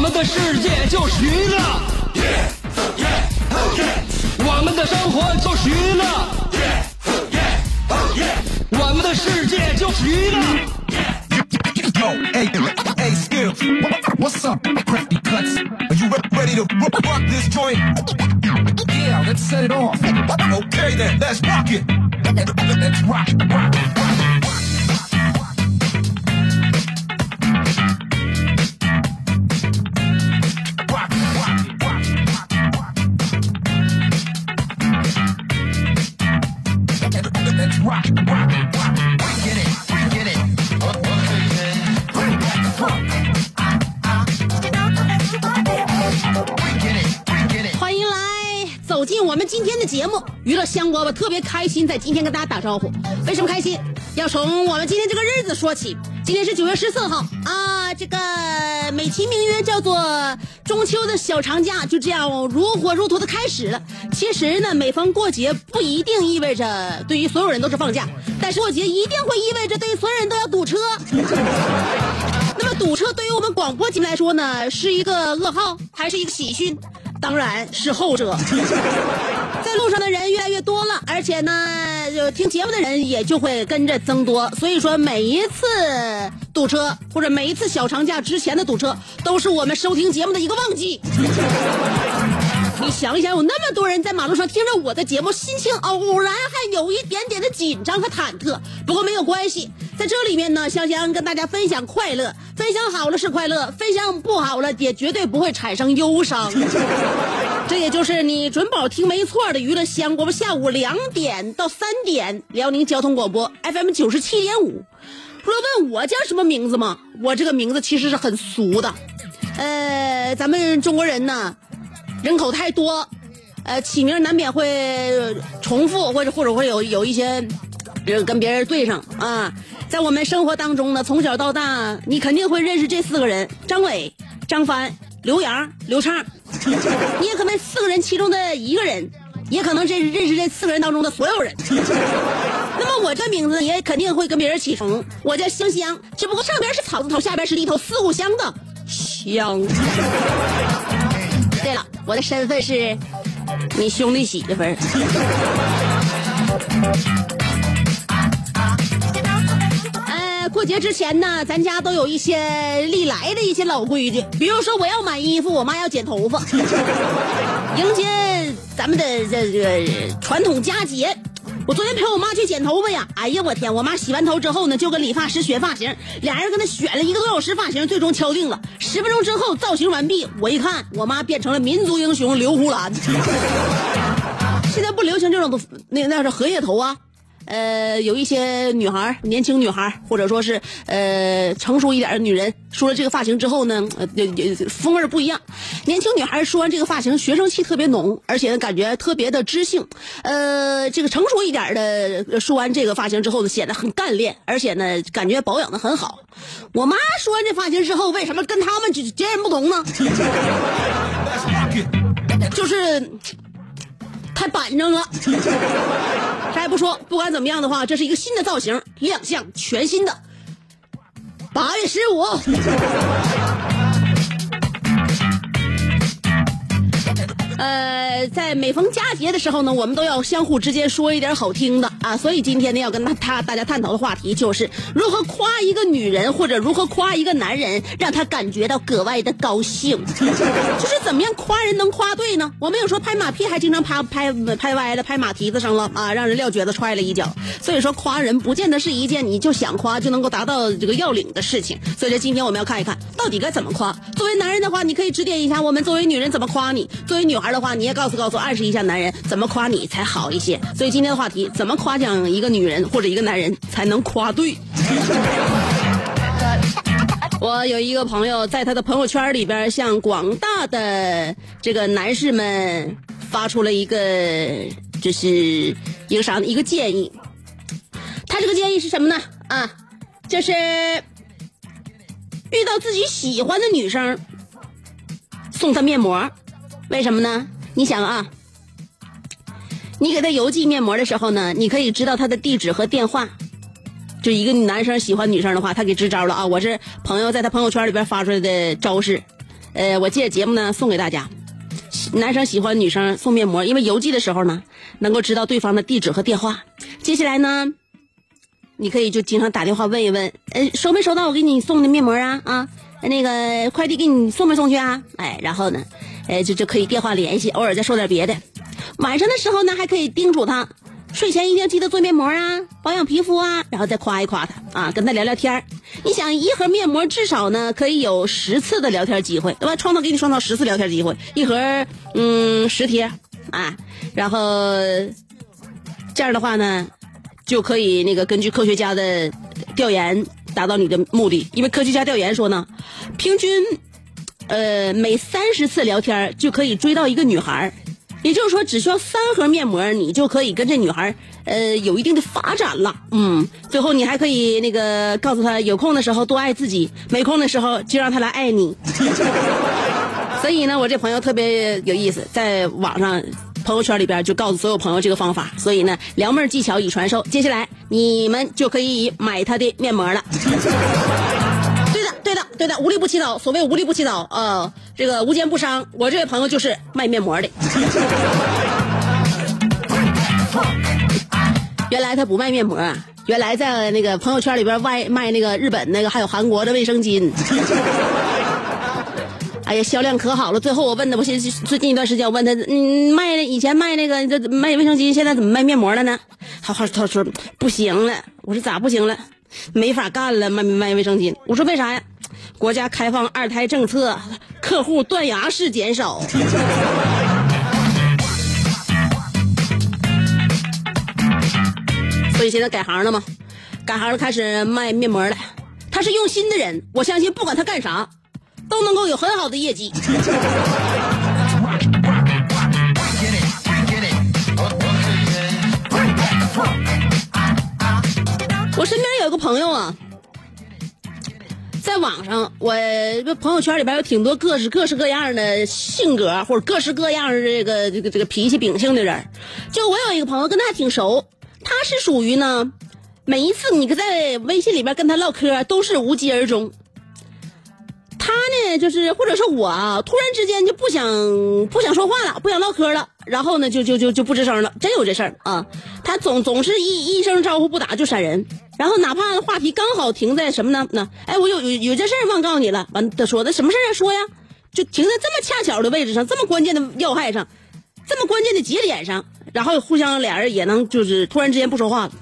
们的世界就是娱乐，我们的生活就是娱乐，我们的世界就是娱乐。Yo, hey, hey, Skills, what's up, crappy cuts? Are you ready to rock rock this joint? Yeah, let's set it off. Okay then, let's rock it. Let's rock, rock, rock. 欢迎来走进我们今天的节目，娱乐香饽饽特别开心，在今天跟大家打招呼。为什么开心？要从我们今天这个日子说起。今天是九月十四号啊，这个美其名曰叫做中秋的小长假，就这样如火如荼的开始了。其实呢，每逢过节不一定意味着对于所有人都是放假，但是过节一定会意味着对于所有人都要堵车。那么堵车对于我们广播节目来说呢，是一个噩耗还是一个喜讯？当然是后者。在路上的人越来越多了，而且呢，就听节目的人也就会跟着增多。所以说，每一次堵车或者每一次小长假之前的堵车，都是我们收听节目的一个旺季。你想一想，有那么多人在马路上听着我的节目，心情偶然还有一点点的紧张和忐忑。不过没有关系，在这里面呢，香香跟大家分享快乐，分享好了是快乐，分享不好了也绝对不会产生忧伤。这也就是你准保听没错的娱乐香饽饽，下午两点到三点，辽宁交通广播 FM 九十七点五。说问我叫什么名字吗？我这个名字其实是很俗的，呃，咱们中国人呢。人口太多，呃，起名难免会重复，或者或者会有有一些，人，跟别人对上啊。在我们生活当中呢，从小到大，你肯定会认识这四个人：张伟、张帆、刘洋、刘畅。你也可能四个人其中的一个人，也可能认认识这四个人当中的所有人。那么我这名字也肯定会跟别人起重，我叫香香，只不过上边是草字头，下边是一头四五香的香。对了，我的身份是你兄弟媳妇儿。呃，过节之前呢，咱家都有一些历来的一些老规矩，比如说我要买衣服，我妈要剪头发，迎接咱们的这个传统佳节。我昨天陪我妈去剪头发呀，哎呀我天！我妈洗完头之后呢，就跟理发师选发型，俩人跟他选了一个多小时发型，最终敲定了。十分钟之后造型完毕，我一看，我妈变成了民族英雄刘胡兰。现在不流行这种那那是荷叶头啊。呃，有一些女孩，年轻女孩，或者说是呃成熟一点的女人，梳了这个发型之后呢，呃，风味不一样。年轻女孩梳完这个发型，学生气特别浓，而且呢感觉特别的知性。呃，这个成熟一点的梳完这个发型之后呢，显得很干练，而且呢，感觉保养的很好。我妈梳完这发型之后，为什么跟他们截然不同呢？就是。太板正了，啥也不说，不管怎么样的话，这是一个新的造型亮相，全新的。八月十五，呃，在每逢佳节的时候呢，我们都要相互之间说一点好听的啊，所以今天呢，要跟他他大家探讨的话题就是如何夸一个女人，或者如何夸一个男人，让他感觉到格外的高兴。就是怎么样夸人能夸对呢？我们有时候拍马屁还经常拍拍拍歪了，拍马蹄子上了啊，让人撂蹶子踹了一脚。所以说夸人不见得是一件你就想夸就能够达到这个要领的事情。所以说今天我们要看一看到底该怎么夸。作为男人的话，你可以指点一下我们；作为女人怎么夸你；作为女孩的话，你也告诉告诉、暗示一下男人怎么夸你才好一些。所以今天的话题，怎么夸奖一个女人或者一个男人才能夸对？我有一个朋友在他的朋友圈里边向广大的这个男士们发出了一个，就是一个啥呢？一个建议。他这个建议是什么呢？啊，就是遇到自己喜欢的女生，送她面膜。为什么呢？你想啊，你给他邮寄面膜的时候呢，你可以知道他的地址和电话。就一个男生喜欢女生的话，他给支招了啊！我是朋友在他朋友圈里边发出来的招式，呃，我借节目呢送给大家。男生喜欢女生送面膜，因为邮寄的时候呢，能够知道对方的地址和电话。接下来呢，你可以就经常打电话问一问，呃，收没收到我给你送的面膜啊？啊，那个快递给你送没送去啊？哎，然后呢，哎，就就可以电话联系，偶尔再说点别的。晚上的时候呢，还可以叮嘱他。睡前一定要记得做面膜啊，保养皮肤啊，然后再夸一夸他啊，跟他聊聊天你想一盒面膜至少呢可以有十次的聊天机会，对吧？创造给你创造十次聊天机会，一盒嗯十贴啊，然后这样的话呢，就可以那个根据科学家的调研达到你的目的，因为科学家调研说呢，平均呃每三十次聊天就可以追到一个女孩。也就是说，只需要三盒面膜，你就可以跟这女孩呃有一定的发展了。嗯，最后你还可以那个告诉她，有空的时候多爱自己，没空的时候就让她来爱你。所以呢，我这朋友特别有意思，在网上朋友圈里边就告诉所有朋友这个方法。所以呢，撩妹技巧已传授，接下来你们就可以买他的面膜了。对的，对的，无利不起早。所谓无利不起早，呃，这个无奸不商。我这位朋友就是卖面膜的。原来他不卖面膜，原来在那个朋友圈里边卖卖那个日本那个还有韩国的卫生巾。哎呀，销量可好了。最后我问他，我现最近一段时间我问他，嗯，卖以前卖那个这卖卫生巾，现在怎么卖面膜了呢？他他他说不行了。我说咋不行了？没法干了，卖卖卫生巾。我说为啥呀？国家开放二胎政策，客户断崖式减少。所以现在改行了吗？改行了，开始卖面膜了。他是用心的人，我相信不管他干啥，都能够有很好的业绩。我身边有一个朋友啊，在网上，我朋友圈里边有挺多各式各式各样的性格或者各式各样的这个这个这个脾气秉性的人。就我有一个朋友跟他还挺熟，他是属于呢，每一次你在微信里边跟他唠嗑都是无疾而终。他呢，就是或者是我啊，突然之间就不想不想说话了，不想唠嗑了，然后呢，就就就就不吱声了，真有这事儿啊。他总总是一一声招呼不打就闪人，然后哪怕话题刚好停在什么呢？那哎，我有有有件事忘告诉你了。完，他说的什么事儿？说呀，就停在这么恰巧的位置上，这么关键的要害上，这么关键的节点上，然后互相俩人也能就是突然之间不说话了。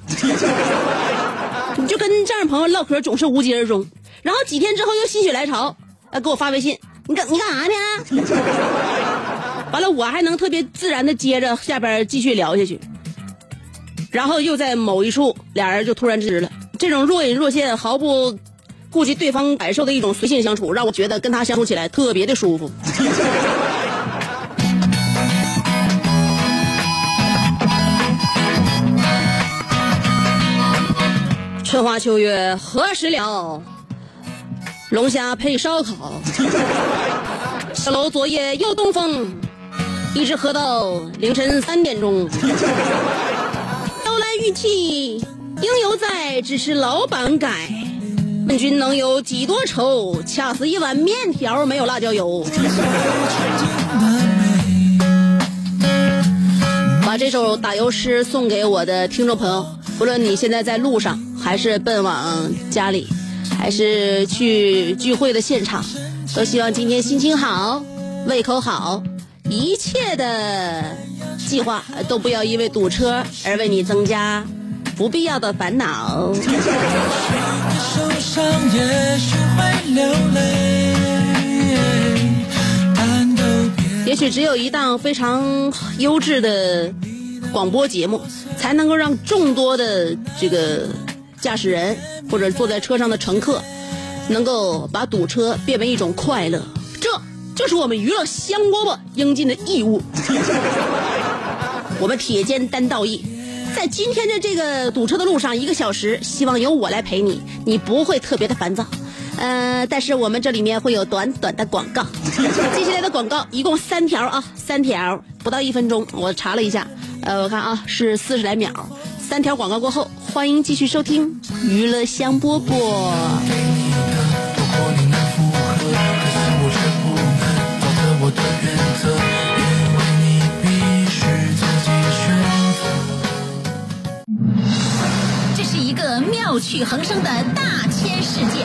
你就跟这样朋友唠嗑总是无疾而终，然后几天之后又心血来潮。给我发微信，你干你干啥呢？完了，我还能特别自然的接着下边继续聊下去，然后又在某一处，俩人就突然知了。这种若隐若现、毫不顾及对方感受的一种随性相处，让我觉得跟他相处起来特别的舒服。春花秋月何时了？龙虾配烧烤，小楼昨夜又东风，一直喝到凌晨三点钟。雕来玉砌应犹在，只是老板改。问君能有几多愁？恰似一碗面条没有辣椒油。把这首打油诗送给我的听众朋友，不论你现在在路上，还是奔往家里。还是去聚会的现场，都希望今天心情好，胃口好，一切的计划都不要因为堵车而为你增加不必要的烦恼。也许只有一档非常优质的广播节目，才能够让众多的这个驾驶人。或者坐在车上的乘客，能够把堵车变为一种快乐，这就是我们娱乐香饽饽应尽的义务。我们铁肩担道义，在今天的这个堵车的路上，一个小时，希望由我来陪你，你不会特别的烦躁。呃，但是我们这里面会有短短的广告，接下来的广告一共三条啊，三条不到一分钟，我查了一下，呃，我看啊是四十来秒，三条广告过后，欢迎继续收听娱乐香饽饽。的原则，因为你必须自己选择。这是一个妙趣横生的大千世界。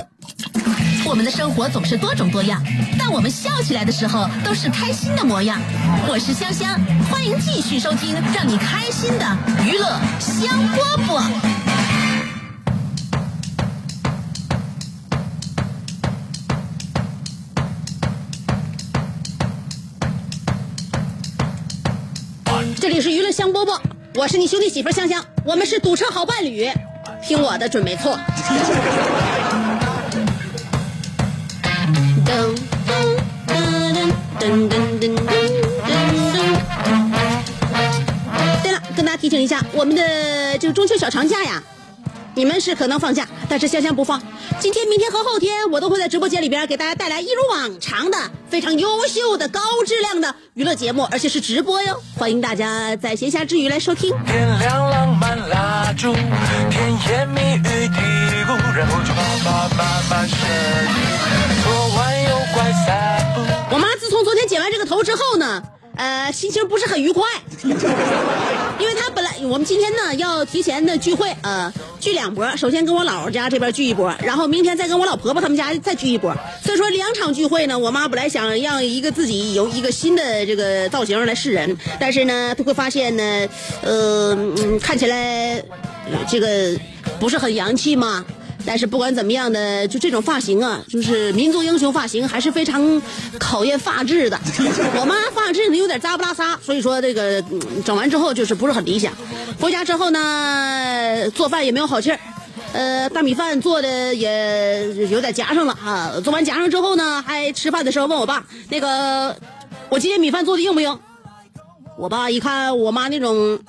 我们的生活总是多种多样，但我们笑起来的时候都是开心的模样。我是香香，欢迎继续收听让你开心的娱乐香饽饽。这里是娱乐香饽饽，我是你兄弟媳妇香香，我们是堵车好伴侣，听我的准没错。对了，跟大家提醒一下，我们的这个中秋小长假呀，你们是可能放假，但是香香不放。今天、明天和后天，我都会在直播间里边给大家带来一如往常的非常优秀的高质量的娱乐节目，而且是直播哟，欢迎大家在闲暇之余来收听。我妈自从昨天剪完这个头之后呢，呃，心情不是很愉快，因为她本来我们今天呢要提前的聚会，呃，聚两波，首先跟我姥姥家这边聚一波，然后明天再跟我老婆婆他们家再聚一波，所以说两场聚会呢，我妈本来想让一个自己有一个新的这个造型来示人，但是呢，她会发现呢，呃，嗯看起来这个不是很洋气嘛。但是不管怎么样的，就这种发型啊，就是民族英雄发型，还是非常考验发质的。我妈发质呢有点扎不拉撒，所以说这个、整完之后就是不是很理想。回家之后呢，做饭也没有好气儿，呃，大米饭做的也有点夹上了啊。做完夹上之后呢，还吃饭的时候问我爸，那个我今天米饭做的硬不硬？我爸一看我妈那种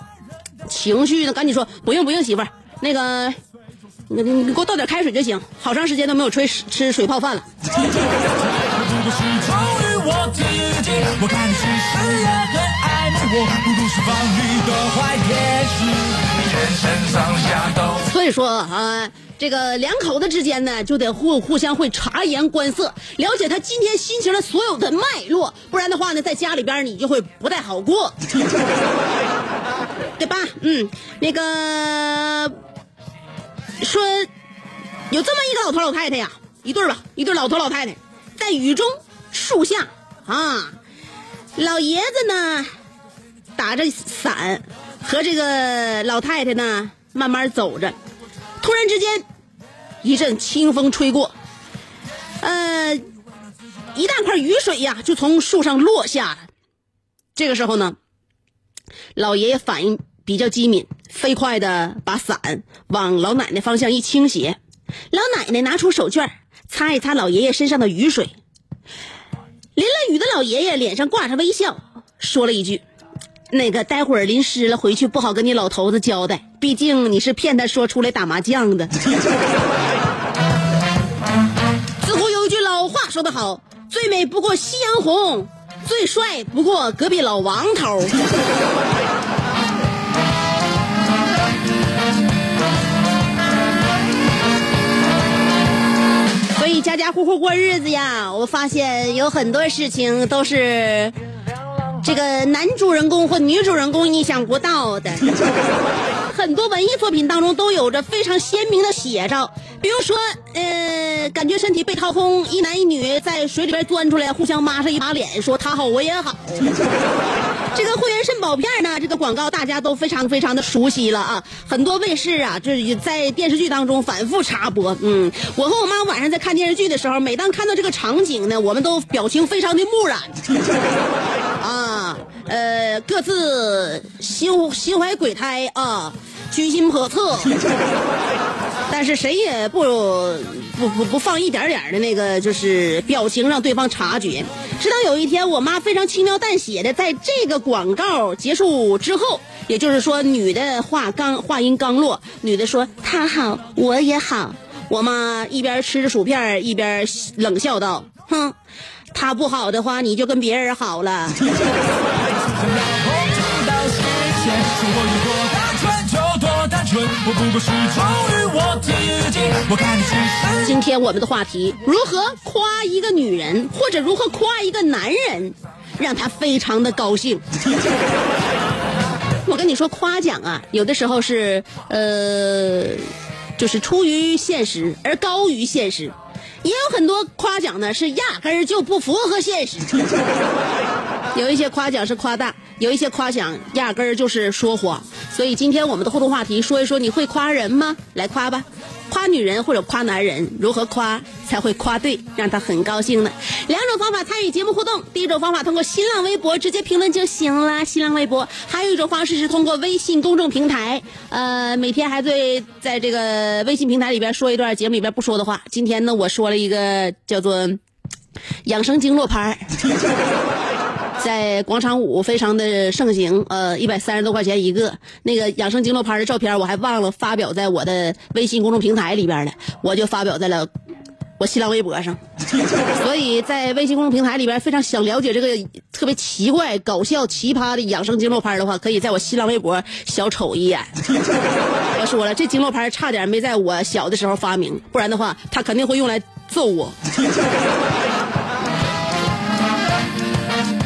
情绪呢，赶紧说不用不用，媳妇儿，那个。你你给我倒点开水就行，好长时间都没有吹吃水泡饭了。所以说啊，这个两口子之间呢，就得互互相会察言观色，了解他今天心情的所有的脉络，不然的话呢，在家里边你就会不太好过，对吧？嗯，那个说有这么一个老头老太太呀，一对儿吧，一对老头老太太，在雨中树下啊，老爷子呢打着伞，和这个老太太呢慢慢走着，突然之间一阵清风吹过，呃，一大块雨水呀就从树上落下了。这个时候呢，老爷爷反应比较机敏，飞快的把伞往老奶奶方向一倾斜，老奶奶拿出手绢擦一擦老爷爷身上的雨水。淋了雨的老爷爷脸上挂着微笑，说了一句：“那个待会儿淋湿了，回去不好跟你老头子交代，毕竟你是骗他说出来打麻将的。”自古有一句老话说得好：“最美不过夕阳红，最帅不过隔壁老王头。”家家户户过日子呀，我发现有很多事情都是这个男主人公或女主人公意想不到的。很多文艺作品当中都有着非常鲜明的写照，比如说，呃，感觉身体被掏空，一男一女在水里边钻出来，互相抹上一把脸，说他好我也好。这个会员肾宝片呢，这个广告大家都非常非常的熟悉了啊，很多卫视啊，就是在电视剧当中反复插播。嗯，我和我妈晚上在看电视剧的时候，每当看到这个场景呢，我们都表情非常的木然。啊，呃，各自心心怀鬼胎啊，居心叵测。但是谁也不不不不放一点点的那个就是表情让对方察觉。直到有一天，我妈非常轻描淡写的在这个广告结束之后，也就是说女的话刚话音刚落，女的说她好我也好。我妈一边吃着薯片一边冷笑道：“哼，他不好的话你就跟别人好了。”我不过是忠于我自己。今天我们的话题：如何夸一个女人，或者如何夸一个男人，让他非常的高兴。我跟你说，夸奖啊，有的时候是呃，就是出于现实而高于现实，也有很多夸奖呢是压根儿就不符合现实。有一些夸奖是夸大，有一些夸奖压根儿就是说谎。所以今天我们的互动话题，说一说你会夸人吗？来夸吧，夸女人或者夸男人，如何夸才会夸对，让他很高兴呢？两种方法参与节目互动，第一种方法通过新浪微博直接评论就行了，新浪微博；还有一种方式是通过微信公众平台，呃，每天还会在这个微信平台里边说一段节目里边不说的话。今天呢，我说了一个叫做 养生经络拍儿。在广场舞非常的盛行，呃，一百三十多块钱一个。那个养生经络拍的照片我还忘了发表在我的微信公众平台里边了，我就发表在了我新浪微博上。所以在微信公众平台里边，非常想了解这个特别奇怪、搞笑、奇葩的养生经络拍的话，可以在我新浪微博小瞅一眼。我说了，这经络拍差点没在我小的时候发明，不然的话，他肯定会用来揍我。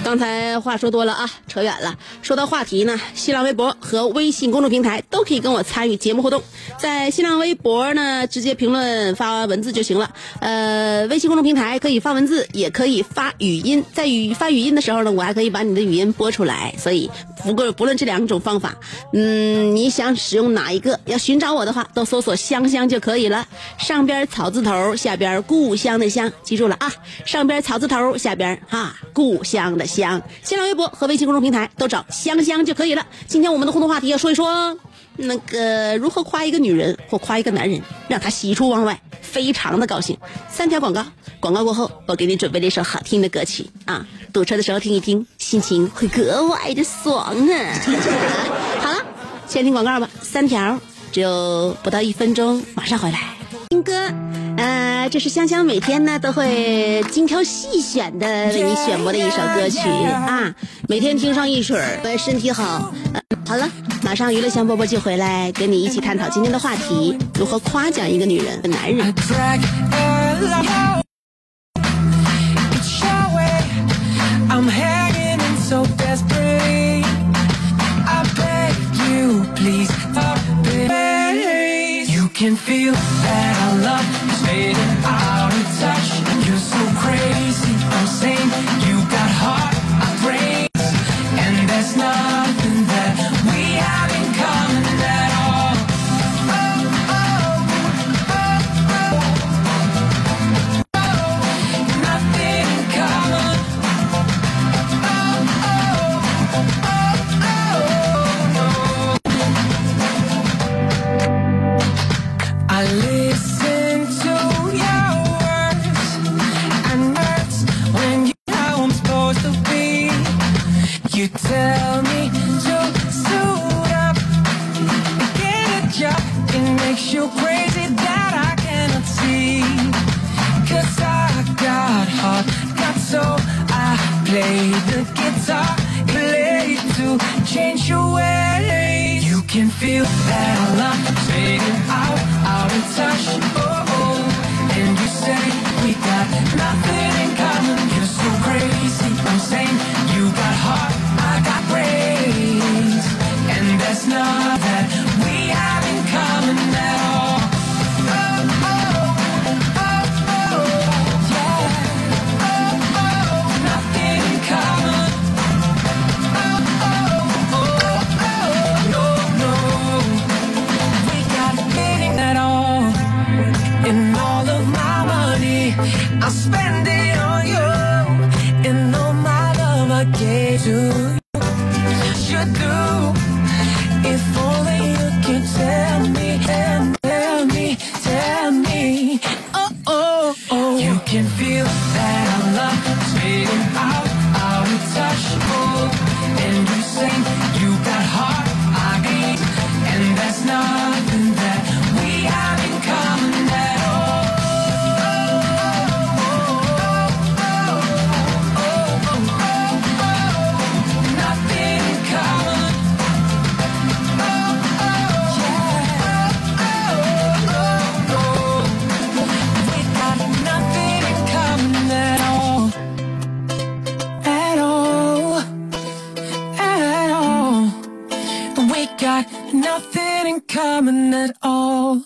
刚才话说多了啊，扯远了。说到话题呢，新浪微博和微信公众平台都可以跟我参与节目互动。在新浪微博呢，直接评论发文字就行了。呃，微信公众平台可以发文字，也可以发语音。在语发语音的时候呢，我还可以把你的语音播出来。所以，不过不论这两种方法，嗯，你想使用哪一个，要寻找我的话，都搜索“香香”就可以了。上边草字头，下边故乡的乡，记住了啊！上边草字头，下边哈故乡的乡。新浪微博和微信公众平台都找香香就可以了。今天我们的互动话题要说一说，那个如何夸一个女人或夸一个男人，让他喜出望外，非常的高兴。三条广告，广告过后，我给你准备了一首好听的歌曲啊，堵车的时候听一听，心情会格外的爽啊。好了，先听广告吧，三条，只有不到一分钟，马上回来。听歌，呃，这是香香每天呢都会精挑细选的为你选播的一首歌曲。啊，每天听上一曲儿，对身体好。呃好了，马上娱乐香饽饽就回来跟你一起探讨今天的话题：如何夸奖一个女人、男人。Can feel that our love is fading out of touch. You're so crazy. I'm saying you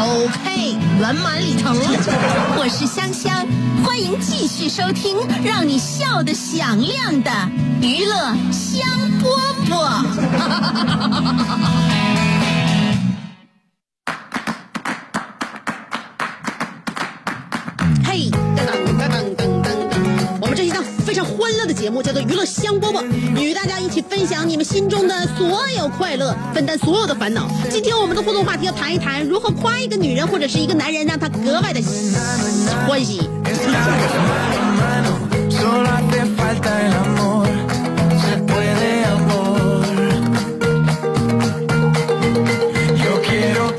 OK，圆满礼成。我是香香，欢迎继续收听让你笑得响亮的娱乐香饽饽。节目叫做《娱乐香饽饽》，与大家一起分享你们心中的所有快乐，分担所有的烦恼。今天我们的互动话题要谈一谈如何夸一个女人或者是一个男人，让他格外的欢喜。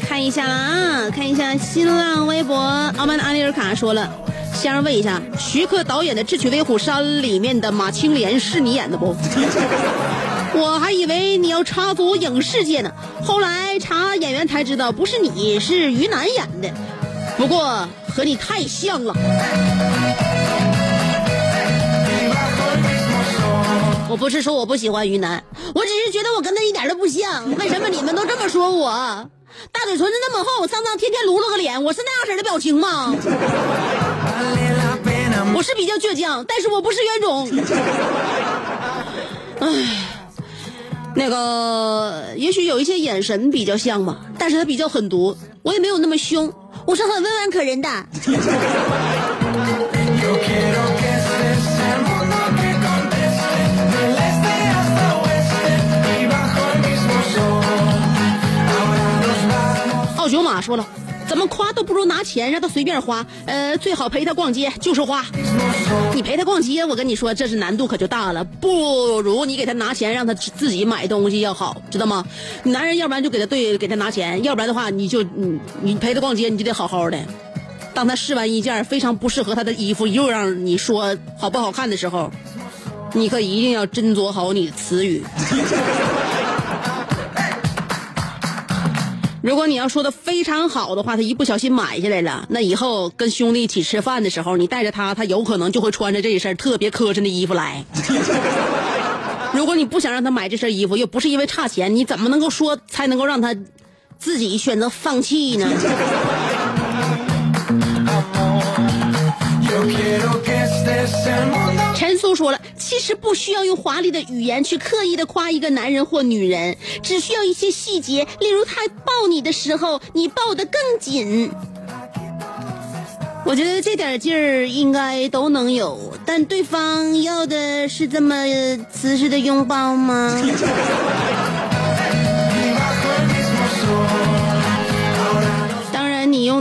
看一下啊，看一下新浪微博，傲慢的阿丽尔卡说了。先生问一下，徐克导演的《智取威虎山》里面的马青莲是你演的不？我还以为你要插足影视界呢，后来查演员才知道不是你，是于南演的。不过和你太像了。我不是说我不喜欢于南，我只是觉得我跟他一点都不像。为什么你们都这么说我？大嘴唇子那么厚，上张天天撸了个脸，我是那样式的表情吗？我是比较倔强但是我不是冤种。哎那个也许有一些眼神比较像吧但是他比较狠毒我也没有那么凶我是很温婉可人的。奥九马说了。怎么夸都不如拿钱让他随便花，呃，最好陪他逛街就是花。你陪他逛街，我跟你说，这是难度可就大了，不如你给他拿钱让他自己买东西要好，知道吗？男人要不然就给他对给他拿钱，要不然的话你就你你陪他逛街你就得好好的。当他试完一件非常不适合他的衣服，又让你说好不好看的时候，你可一定要斟酌好你的词语。如果你要说的非常好的话，他一不小心买下来了，那以后跟兄弟一起吃饭的时候，你带着他，他有可能就会穿着这一身特别磕碜的衣服来。如果你不想让他买这身衣服，又不是因为差钱，你怎么能够说才能够让他自己选择放弃呢？都说了，其实不需要用华丽的语言去刻意的夸一个男人或女人，只需要一些细节，例如他抱你的时候，你抱得更紧。我觉得这点劲儿应该都能有，但对方要的是这么姿势的拥抱吗？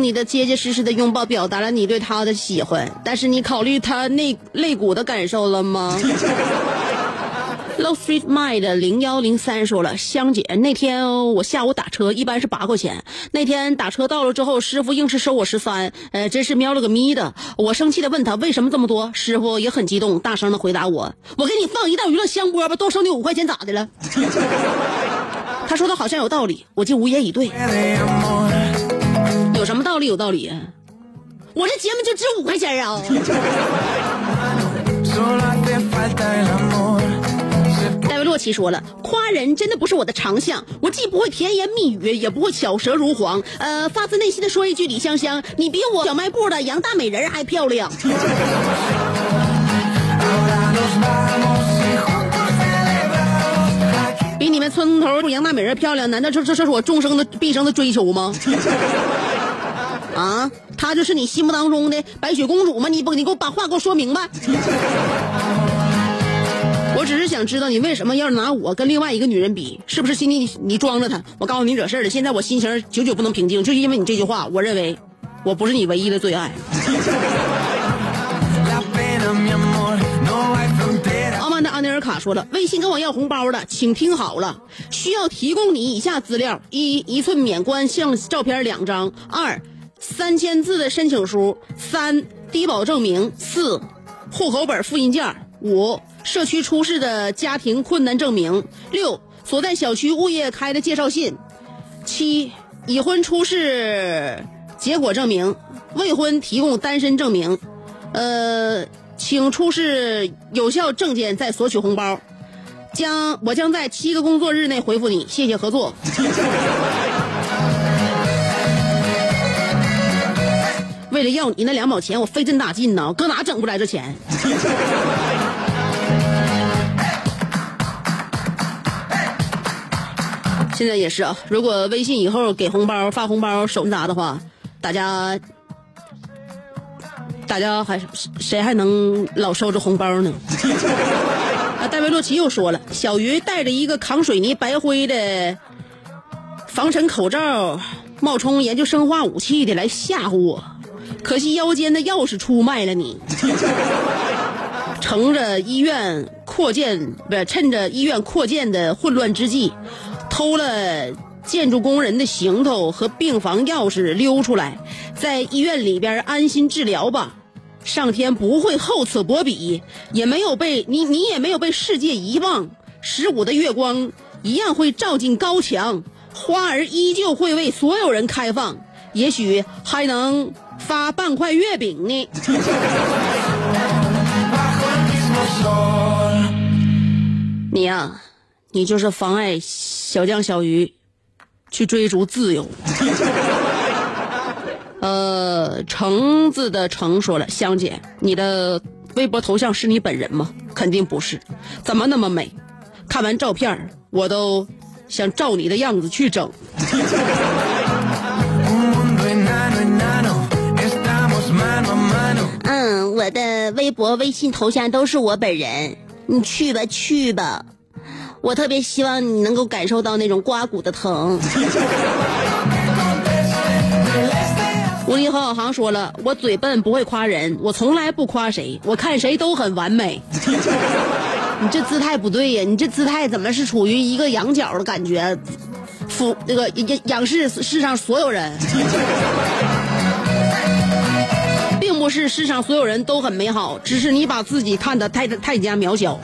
你的结结实实的拥抱表达了你对他的喜欢，但是你考虑他那肋骨的感受了吗？Low Street Mind 零幺零三说了，香姐，那天我下午打车一般是八块钱，那天打车到了之后，师傅硬是收我十三，呃，真是喵了个咪的。我生气的问他为什么这么多，师傅也很激动，大声的回答我：“我给你放一道娱乐香饽饽，多收你五块钱咋的了？” 他说的好像有道理，我就无言以对。什么道理？有道理啊！我这节目就值五块钱啊！戴维洛奇说了，夸人真的不是我的长项，我既不会甜言蜜语，也不会巧舌如簧。呃，发自内心的说一句，李香香，你比我小卖部的杨大美人还漂亮。比你们村头杨大美人漂亮，难道这这这是我终生的毕生的追求吗？啊，她就是你心目当中的白雪公主吗？你不，你给我把话给我说明白。我只是想知道你为什么要拿我跟另外一个女人比，是不是心里你你装着她？我告诉你惹事儿了，现在我心情久久不能平静，就因为你这句话，我认为我不是你唯一的最爱。傲慢的安尼尔卡说了，微信跟我要红包的，请听好了，需要提供你以下资料：一、一寸免冠相照片两张；二、三千字的申请书；三、低保证明；四、户口本复印件；五、社区出示的家庭困难证明；六、所在小区物业开的介绍信；七、已婚出示结果证明；未婚提供单身证明。呃，请出示有效证件再索取红包。将我将在七个工作日内回复你，谢谢合作。为了要你那两毛钱，我费这么大劲呢，我搁哪整不来这钱？现在也是啊，如果微信以后给红包发红包手拿的话，大家大家还谁还能老收着红包呢？啊，戴维洛奇又说了，小鱼戴着一个扛水泥白灰的防尘口罩，冒充研究生化武器的来吓唬我，可惜腰间的钥匙出卖了你。乘着医院扩建，不是趁着医院扩建的混乱之际，偷了建筑工人的行头和病房钥匙溜出来，在医院里边安心治疗吧。上天不会厚此薄彼，也没有被你，你也没有被世界遗忘。十五的月光一样会照进高墙，花儿依旧会为所有人开放，也许还能发半块月饼呢。你呀、你就是妨碍小江小鱼去追逐自由。呃，橙子的橙说了，香姐，你的微博头像是你本人吗？肯定不是，怎么那么美？看完照片儿我都想照你的样子去整。我的微博、微信头像都是我本人，你去吧去吧。我特别希望你能够感受到那种刮骨的疼。无敌郝小航说了，我嘴笨不会夸人，我从来不夸谁，我看谁都很完美。你这姿态不对呀，你这姿态怎么是处于一个仰角的感觉？俯那个仰视世上所有人。不是世上所有人都很美好，只是你把自己看得太太加渺小。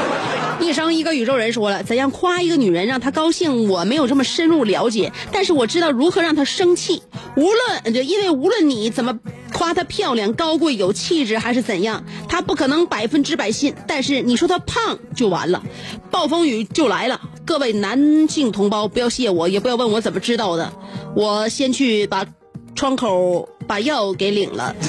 一生一个宇宙人说了，怎样夸一个女人让她高兴，我没有这么深入了解，但是我知道如何让她生气。无论，就因为无论你怎么夸她漂亮、高贵、有气质，还是怎样，她不可能百分之百信。但是你说她胖就完了，暴风雨就来了。各位男性同胞，不要谢我，也不要问我怎么知道的，我先去把窗口把药给领了。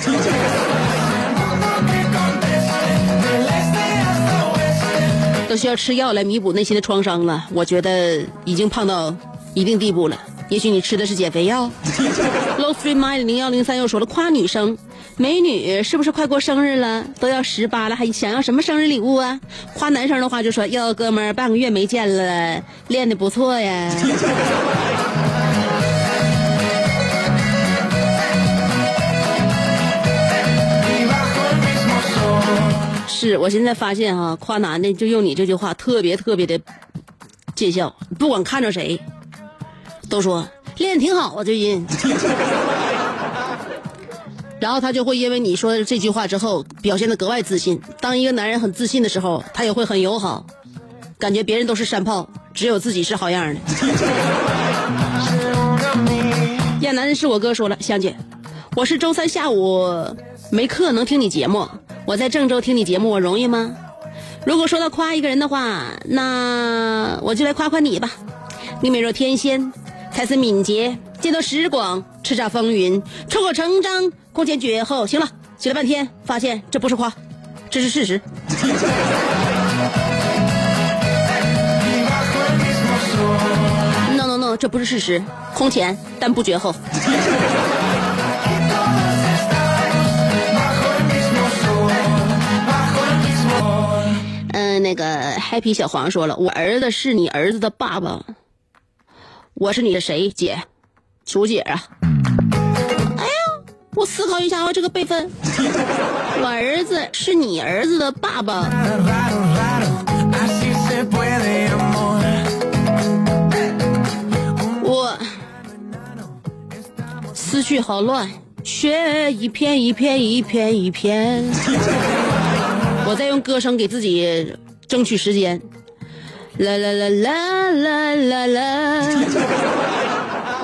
都需要吃药来弥补内心的创伤了。我觉得已经胖到一定地步了。也许你吃的是减肥药。Low Three Mile 零幺零三又说了，夸女生，美女是不是快过生日了？都要十八了，还想要什么生日礼物啊？夸男生的话就说，哟，哥们儿，半个月没见了，练的不错呀。是我现在发现哈、夸男的就用你这句话特别特别的见效，不管看着谁，都说练得挺好啊，最近。然后他就会因为你说的这句话之后，表现的格外自信。当一个男人很自信的时候，他也会很友好，感觉别人都是山炮，只有自己是好样的。亚楠是我哥说了，香姐，我是周三下午没课能听你节目，我在郑州听你节目，我容易吗？如果说到夸一个人的话，那我就来夸夸你吧。你美若天仙，才思敏捷，见多识广，叱咤风云，出口成章，空前绝后。行了，写了半天，发现这不是夸，这是事实。No No No，这不是事实，空前但不绝后。那个 Happy 小黄说了，我儿子是你儿子的爸爸，我是你的谁姐？楚姐啊。哎呀，我思考一下啊，这个辈分，我儿子是你儿子的爸爸，我思绪好乱，雪一片一片一片一片。我在用歌声给自己争取时间。啦啦啦啦啦啦啦！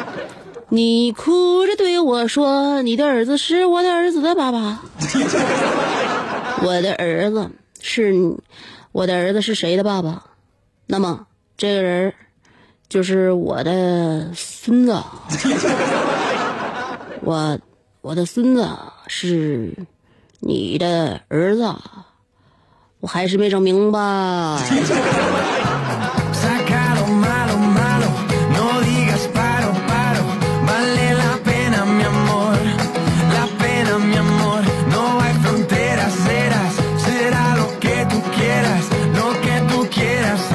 你哭着对我说：“你的儿子是我的儿子的爸爸。”我的儿子是你，我的儿子是谁的爸爸？那么这个人就是我的孙子。我我的孙子是你的儿子，我还是没整明白。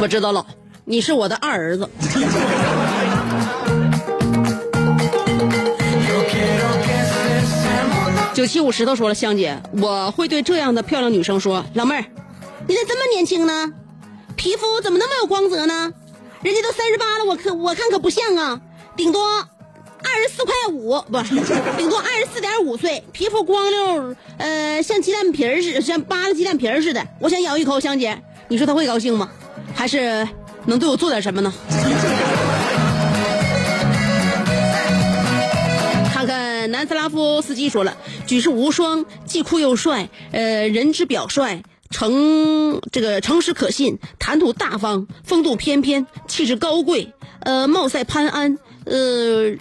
我知道了你是我的二儿子。九七五石头说了香姐我会对这样的漂亮女生说老妹儿你咋这么年轻呢？皮肤怎么那么有光泽呢？人家都三十八了，我可我看可不像啊，顶多二十四块五，不，顶多二十四点五岁，皮肤光溜，呃，像鸡蛋皮儿似的，像扒了鸡蛋皮儿似的。我想咬一口，香姐，你说她会高兴吗？还是能对我做点什么呢？看看南斯拉夫斯基说了，举世无双，既酷又帅，呃，人之表率，诚这个诚实可信，谈吐大方，风度翩翩，气质高贵，呃，貌赛潘安，呃，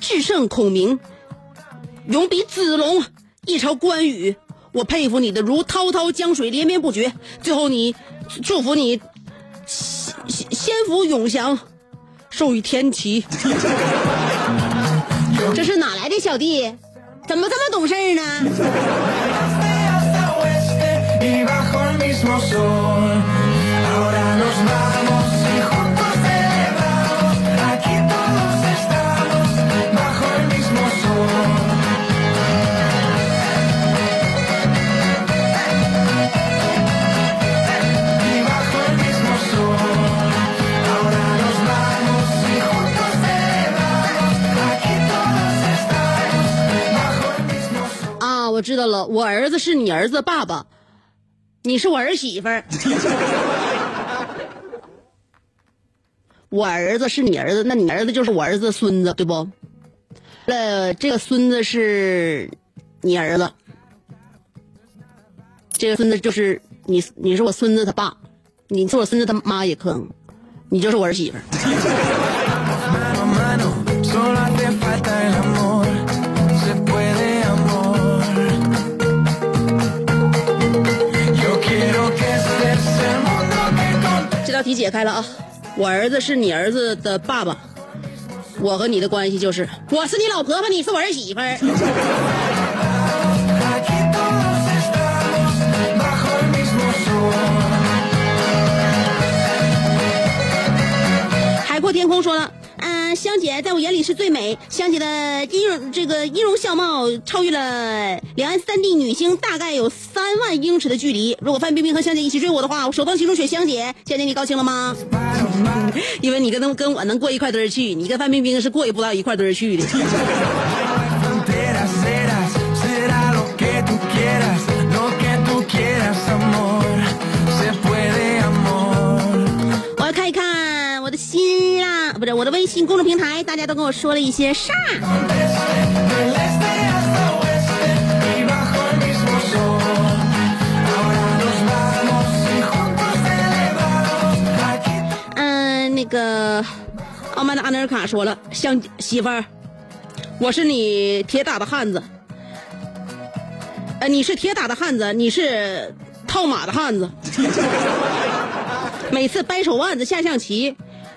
智胜孔明，勇比子龙，一朝关羽。我佩服你的如滔滔江水连绵不绝。最后你祝福你仙仙仙福永祥，寿与天齐。这是哪来的小弟？怎么这么懂事呢？啊，我知道了，我儿子是你儿子爸爸。你是我儿媳妇儿。我儿子是你儿子，那你儿子就是我儿子的孙子，对不？呃，这个孙子是你儿子，这个孙子就是你，你是我孙子他爸，你是我孙子他妈也可能，你就是我儿媳妇儿。道题解开了啊！我儿子是你儿子的爸爸，我和你的关系就是我是你老婆婆，你是我儿媳妇。海阔天空说了，香姐在我眼里是最美，香姐的音容这个音容笑貌超越了两岸三地女星大概有三万英尺的距离。如果范冰冰和香姐一起追我的话，我首当其冲选香姐。香姐你高兴了吗？因为你跟他跟我能过一块堆儿去，你跟范冰冰是过意不到一块堆儿去的。我的微信公众平台，大家都跟我说了一些啥？嗯，那个傲慢的阿德尔卡说了：“相媳妇儿，我是你铁打的汉子。呃，你是铁打的汉子，你是套马的汉子。每次掰手腕子，下象棋。”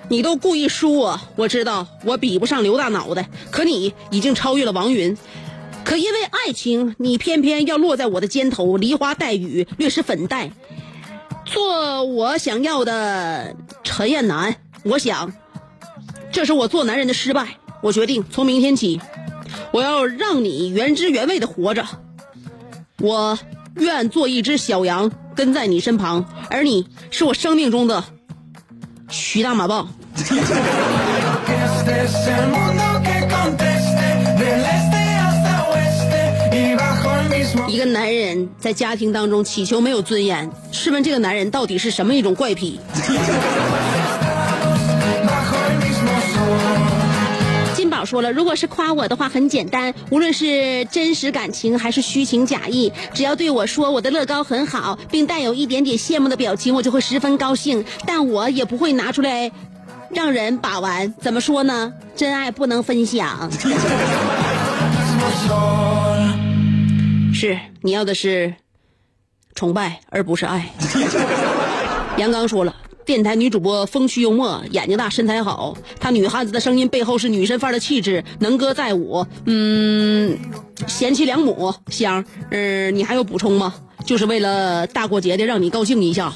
你都故意输我，我知道我比不上刘大脑袋，可你已经超越了王云。可因为爱情，你偏偏要落在我的肩头，梨花带雨，略施粉黛，做我想要的陈彦南。我想，这是我做男人的失败。我决定从明天起，我要让你原汁原味的活着。我愿做一只小羊，跟在你身旁，而你是我生命中的徐大马棒一个男人在家庭当中祈求没有尊严试问这个男人到底是什么一种怪癖？说了，如果是夸我的话，很简单，无论是真实感情还是虚情假意，只要对我说我的乐高很好，并带有一点点羡慕的表情，我就会十分高兴。但我也不会拿出来让人把玩。怎么说呢？真爱不能分享。是你要的是崇拜，而不是爱。杨刚说了。电台女主播风趣幽默，眼睛大，身材好。她女汉子的声音背后是女神范儿的气质，能歌载舞。嗯，贤妻良母，香。嗯、你还有补充吗？就是为了大过节的让你高兴一下。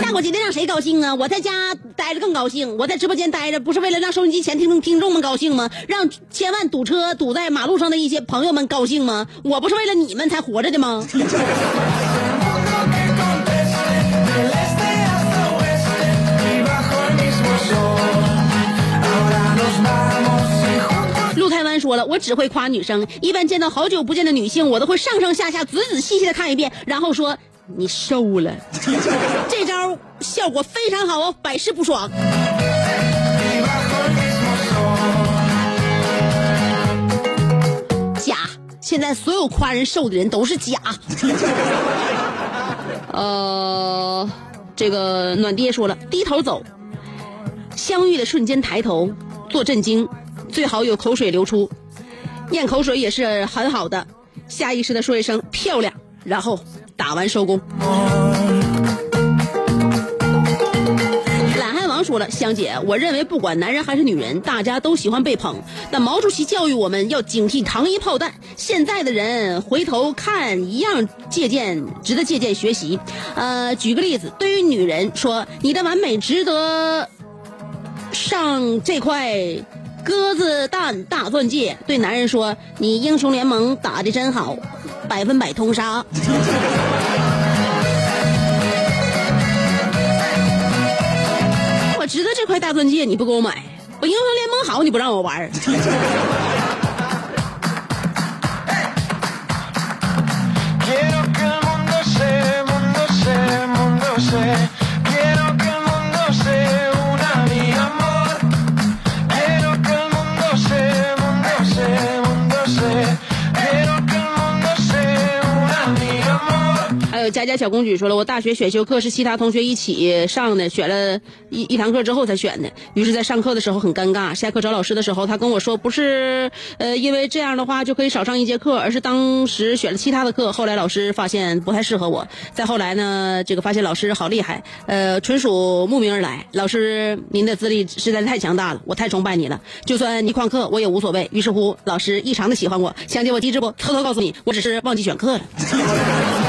大过节的让谁高兴啊？我在家待着更高兴，我在直播间待着不是为了让收音机前听听众们高兴吗？让千万堵车堵在马路上的一些朋友们高兴吗？我不是为了你们才活着的吗？陆台湾说了，我只会夸女生，一般见到好久不见的女性，我都会上上下下仔仔细细的看一遍，然后说你瘦了。这招效果非常好哦，百试不爽。假，现在所有夸人瘦的人都是假。呃，这个暖爹说了，低头走，相遇的瞬间抬头，做震惊，最好有口水流出，咽口水也是很好的，下意识的说一声漂亮，然后打完收工。懒汉王说了，香姐，我认为不管男人还是女人，大家都喜欢被捧。但毛主席教育我们要警惕糖衣炮弹，现在的人回头看一样借鉴，值得借鉴学习。呃，举个例子，对于女人说，你的完美值得上这块鸽子蛋大钻戒；对男人说，你英雄联盟打的真好，百分百通杀。我知道这块大钻戒，你不给我买；我英雄联盟好，你不让我玩佳佳小公举说了，我大学选修课是其他同学一起上的，选了一一堂课之后才选的。于是，在上课的时候很尴尬。下课找老师的时候，他跟我说，不是呃，因为这样的话就可以少上一节课，而是当时选了其他的课。后来老师发现不太适合我。再后来呢，这个发现老师好厉害，呃，纯属慕名而来。老师，您的资历实在是太强大了，我太崇拜你了。就算你旷课，我也无所谓。于是乎，老师异常的喜欢我。香姐，我机智不？偷偷告诉你，我只是忘记选课了。